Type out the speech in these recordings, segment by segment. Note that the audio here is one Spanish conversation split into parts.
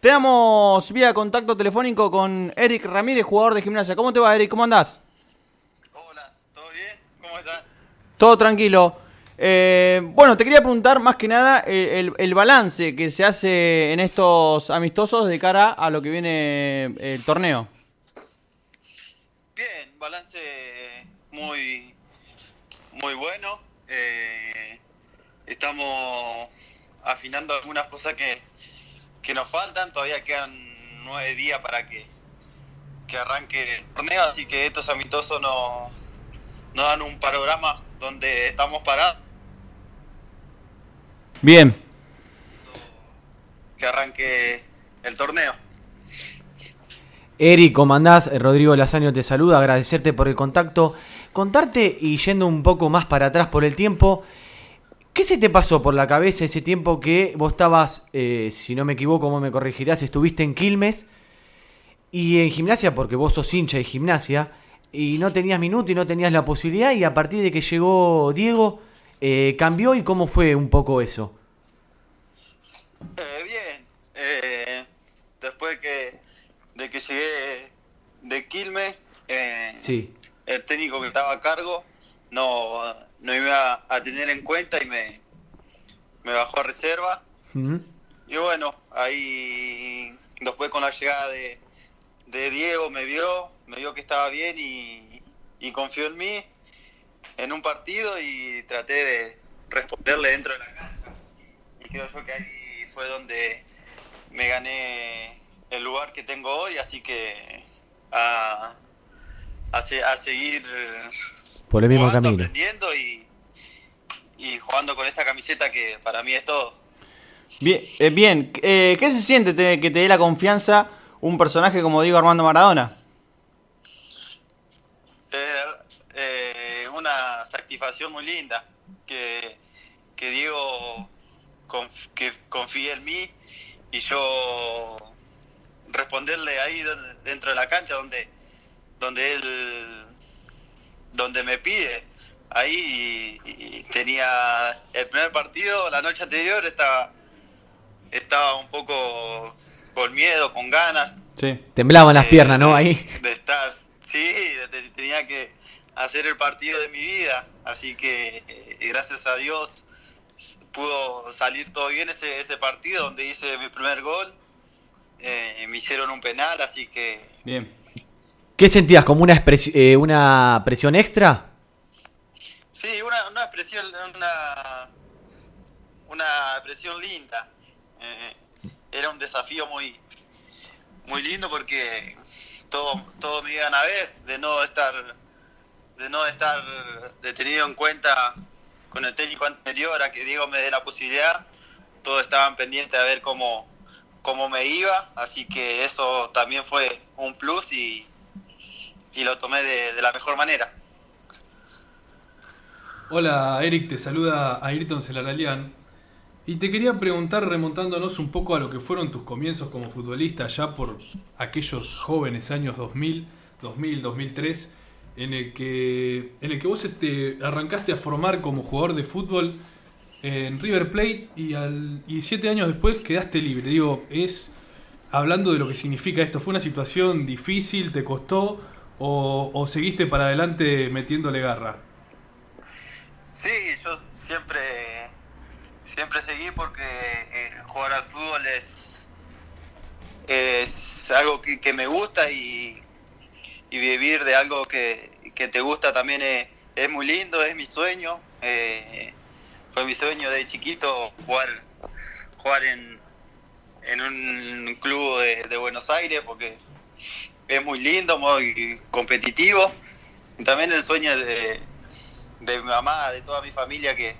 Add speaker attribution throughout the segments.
Speaker 1: Tenemos vía contacto telefónico con Eric Ramírez, jugador de gimnasia. ¿Cómo te va, Eric? ¿Cómo andás?
Speaker 2: Hola, ¿todo bien? ¿Cómo estás?
Speaker 1: Todo tranquilo. Eh, bueno, te quería preguntar más que nada eh, el, el balance que se hace en estos amistosos de cara a lo que viene eh, el torneo.
Speaker 2: Bien, balance muy, muy bueno. Eh, estamos afinando algunas cosas que, que nos faltan. Todavía quedan nueve días para que, que arranque el torneo, así que estos amistosos nos, nos dan un panorama donde estamos parados.
Speaker 1: Bien.
Speaker 2: Que arranque el torneo.
Speaker 3: Eric, ¿cómo andás? Rodrigo Lazaño te saluda, agradecerte por el contacto. Contarte y yendo un poco más para atrás por el tiempo, ¿qué se te pasó por la cabeza ese tiempo que vos estabas, eh, si no me equivoco, ¿cómo me corregirás? Estuviste en Quilmes y en gimnasia, porque vos sos hincha de gimnasia, y no tenías minuto y no tenías la posibilidad, y a partir de que llegó Diego, eh, cambió y cómo fue un poco eso.
Speaker 2: Eh, bien, eh, después que, de que llegué de Quilmes,
Speaker 3: Sí.
Speaker 2: el técnico que estaba a cargo no, no iba a tener en cuenta y me, me bajó a reserva. Y bueno, ahí después con la llegada de, de Diego me vio, me vio que estaba bien y, y confió en mí en un partido y traté de responderle dentro de la cancha. Y creo yo que ahí fue donde me gané el lugar que tengo hoy, así que a, a, a seguir
Speaker 3: Por el mismo
Speaker 2: jugando,
Speaker 3: camino.
Speaker 2: aprendiendo y, y jugando con esta camiseta que para mí es todo.
Speaker 1: Bien, eh, bien. Eh, ¿qué se siente te- que te dé la confianza un personaje como Diego Armando Maradona?
Speaker 2: Eh, eh, una satisfacción muy linda que, que Diego conf- que confíe en mí y yo responderle ahí dentro de la cancha donde donde él donde me pide ahí y, y tenía el primer partido la noche anterior estaba estaba un poco con miedo con ganas
Speaker 1: Sí.
Speaker 3: Temblaban las
Speaker 2: de-
Speaker 3: piernas, ¿no? Ahí.
Speaker 2: De estar, sí, de- de- tenía que hacer el partido de mi vida, así que eh, gracias a Dios pudo salir todo bien ese, ese partido donde hice mi primer gol, eh, me hicieron un penal, así que
Speaker 1: Bien.
Speaker 3: ¿Qué sentías? ¿Como una, eh, una presión extra?
Speaker 2: sí, una, una expresión, una, una expresión linda, Eh, era un desafío muy, muy lindo porque todo, todo me iban a ver, de no estar de no estar de tenido en cuenta con el técnico anterior a que Diego me dé la posibilidad, todos estaban pendientes a ver cómo, cómo me iba, así que eso también fue un plus y, y lo tomé de, de la mejor manera.
Speaker 4: Hola Eric, te saluda Ayrton Celaralian. Y te quería preguntar, remontándonos un poco a lo que fueron tus comienzos como futbolista, ya por aquellos jóvenes años 2000, 2000, 2003, en el que, en el que vos te arrancaste a formar como jugador de fútbol en River Plate y, al, y siete años después quedaste libre. Digo, es hablando de lo que significa esto, ¿fue una situación difícil, te costó o, seguiste para adelante metiéndole garra?
Speaker 2: Sí, yo siempre, siempre seguí porque eh, jugar al fútbol es, algo que, me gusta y, vivir de algo que, te gusta también es, muy lindo, es mi sueño. eh, fue mi sueño de chiquito jugar, jugar en, en un club de Buenos Aires porque es muy lindo, muy competitivo. También el sueño de, de mi mamá, de toda mi familia que,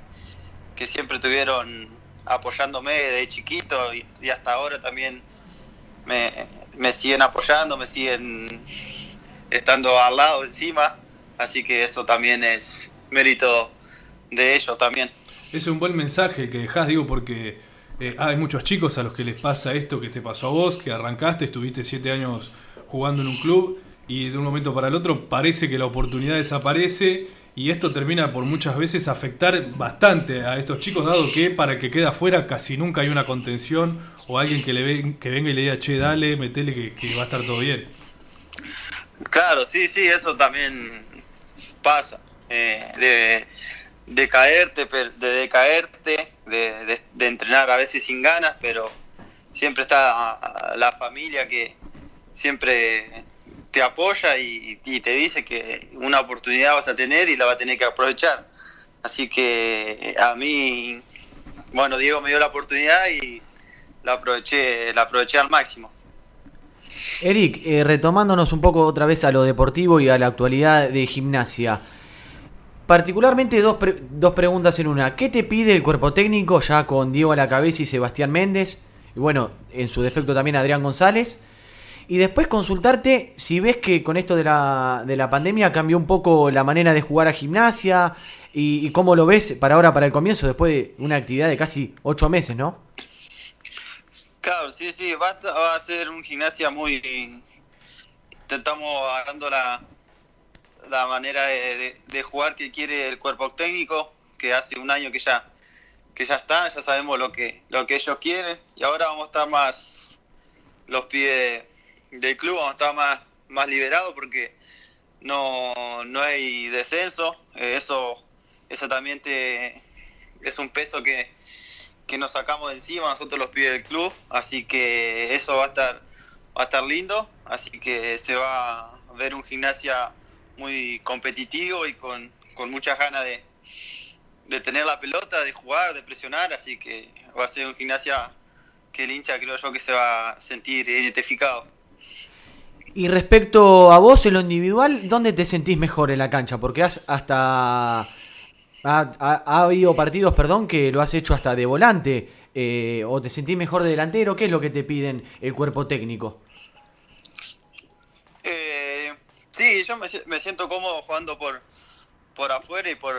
Speaker 2: que siempre estuvieron apoyándome de chiquito y, hasta ahora también me, me siguen apoyando, me siguen estando al lado encima, así que eso también es mérito de ellos también.
Speaker 4: Es un buen mensaje que dejás, digo, porque eh, hay muchos chicos a los que les pasa esto que te pasó a vos, que arrancaste, estuviste siete años jugando en un club y de un momento para el otro parece que la oportunidad desaparece y esto termina por muchas veces afectar bastante a estos chicos, dado que para que quede afuera casi nunca hay una contención o alguien que, le ve, que venga y le diga, che, dale, metele que, va a estar todo bien.
Speaker 2: Claro, sí, sí, eso también pasa. Eh, de, de caerte, de decaerte, de, de, entrenar a veces sin ganas, pero siempre está la familia que siempre te apoya y, te dice que una oportunidad vas a tener y la va a tener que aprovechar. Así que a mí, bueno, Diego me dio la oportunidad y la aproveché, la aproveché al máximo.
Speaker 3: Eric, eh, retomándonos un poco otra vez a lo deportivo y a la actualidad de gimnasia. Particularmente dos, dos preguntas en una. ¿Qué te pide el cuerpo técnico ya con Diego a la cabeza y Sebastián Méndez? Y bueno, en su defecto también Adrián González. Y después consultarte si ves que con esto de la, de la pandemia cambió un poco la manera de jugar a gimnasia y, cómo lo ves para ahora, para el comienzo, después de una actividad de casi ocho meses, ¿no?
Speaker 2: Claro, sí, sí, va, a ser un gimnasia muy... Estamos agarrando la, la manera de, jugar que quiere el cuerpo técnico, que hace un año que ya que ya está, ya sabemos lo que lo que ellos quieren y ahora vamos a estar más los pibes del club vamos a estar más, más liberados porque no, no hay descenso. Eh, eso, eso también te, es un peso que, que nos sacamos de encima nosotros los pibes del club. Así que eso va a estar, va a estar lindo. Así que se va a ver un gimnasia muy competitivo y con, con muchas ganas de, de tener la pelota, de jugar, de presionar. Así que va a ser un gimnasia que el hincha creo yo que se va a sentir identificado.
Speaker 3: Y respecto a vos en lo individual, ¿dónde te sentís mejor en la cancha? Porque has hasta... Ha, habido partidos, perdón, que lo has hecho hasta de volante. Eh, ¿O te sentís mejor de delantero? ¿Qué es lo que te piden el cuerpo técnico?
Speaker 2: Eh, sí, yo me, siento cómodo jugando por, por afuera y por,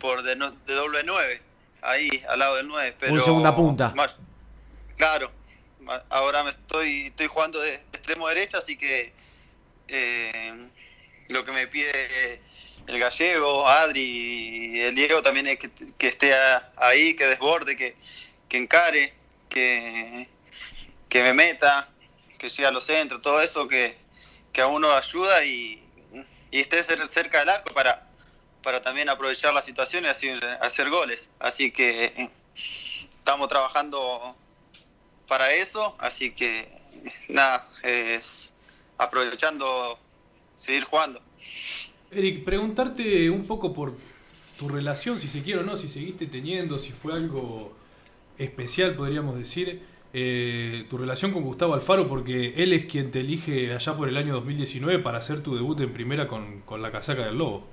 Speaker 2: por de, doble 9. Ahí, al lado del 9. Pero
Speaker 3: Un segunda punta.
Speaker 2: claro, ahora me estoy, estoy jugando de extremo derecho, así que eh, lo que me pide el gallego, Adri y el Diego también es que, esté ahí, que desborde, que, encare, que, que me meta, que llegue a los centros, todo eso que, a uno ayuda y, y esté cerca del arco para, para también aprovechar la situación y hacer goles. Así que estamos trabajando para eso, así que nada, es aprovechando seguir jugando.
Speaker 4: Eric, preguntarte un poco por tu relación, si se quiere o no, si seguiste teniendo, si fue algo especial, podríamos decir, eh, tu relación con Gustavo Alfaro, porque él es quien te elige allá por el año 2019 para hacer tu debut en primera con, con la casaca del Lobo.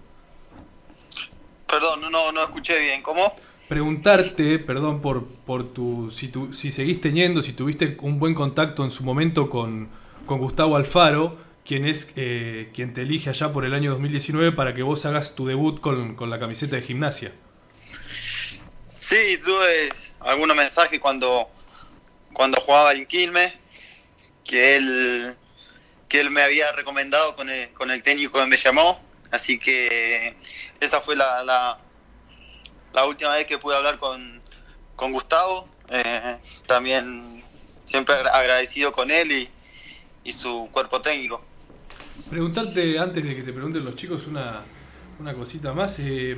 Speaker 2: Perdón, no, no escuché bien, ¿cómo?
Speaker 4: Preguntarte, perdón por, por tu, si, tu, si seguís teniendo, si tuviste un buen contacto en su momento con, Gustavo Alfaro, quien es eh, quien te elige allá por el año 2019 para que vos hagas tu debut con, la camiseta de gimnasia.
Speaker 2: Sí, tuve algunos mensajes cuando, cuando jugaba en Quilmes, que él, que él me había recomendado con el, con el técnico que me llamó, así que esa fue la última vez que pude hablar con, Gustavo, eh, también siempre agradecido con él y, y, su cuerpo técnico.
Speaker 4: Preguntarte, antes de que te pregunten los chicos, una, una cosita más. Eh,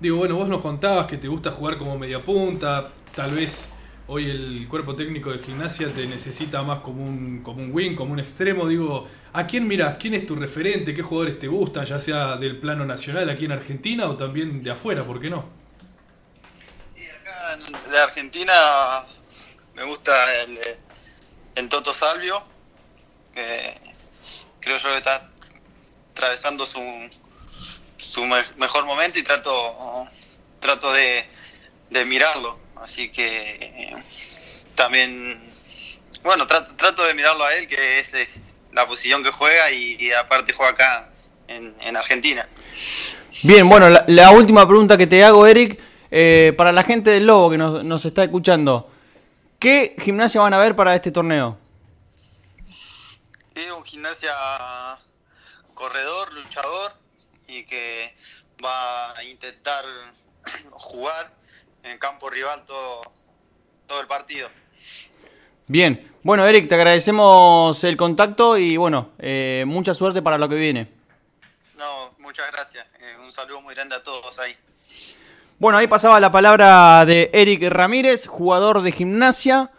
Speaker 4: digo, bueno, vos nos contabas que te gusta jugar como media punta, tal vez hoy el cuerpo técnico de gimnasia te necesita más como un, como un wing, como un extremo. Digo, ¿a quién miras? ¿Quién es tu referente? ¿Qué jugadores te gustan? Ya sea del plano nacional aquí en Argentina o también de afuera, ¿por qué no?
Speaker 2: de Argentina me gusta el, el Toto Salvio, que creo yo que está atravesando su, su mejor momento y trato, trato de, mirarlo. Así que también, bueno, trato, de mirarlo a él, que es eh, la posición que juega y, aparte juega acá en, Argentina.
Speaker 1: Bien, bueno, la última pregunta que te hago, Eric eh, para la gente del Lobo que nos, está escuchando, ¿qué gimnasia van a ver para este torneo?
Speaker 2: Es un gimnasia corredor, luchador y que va a intentar jugar en campo rival todo, todo el partido.
Speaker 1: Bien, bueno Eric, te agradecemos el contacto y bueno, eh, mucha suerte para lo que viene.
Speaker 2: No, muchas gracias. Eh, un saludo muy grande a todos ahí.
Speaker 1: Bueno, ahí pasaba la palabra de Eric Ramírez, jugador de gimnasia.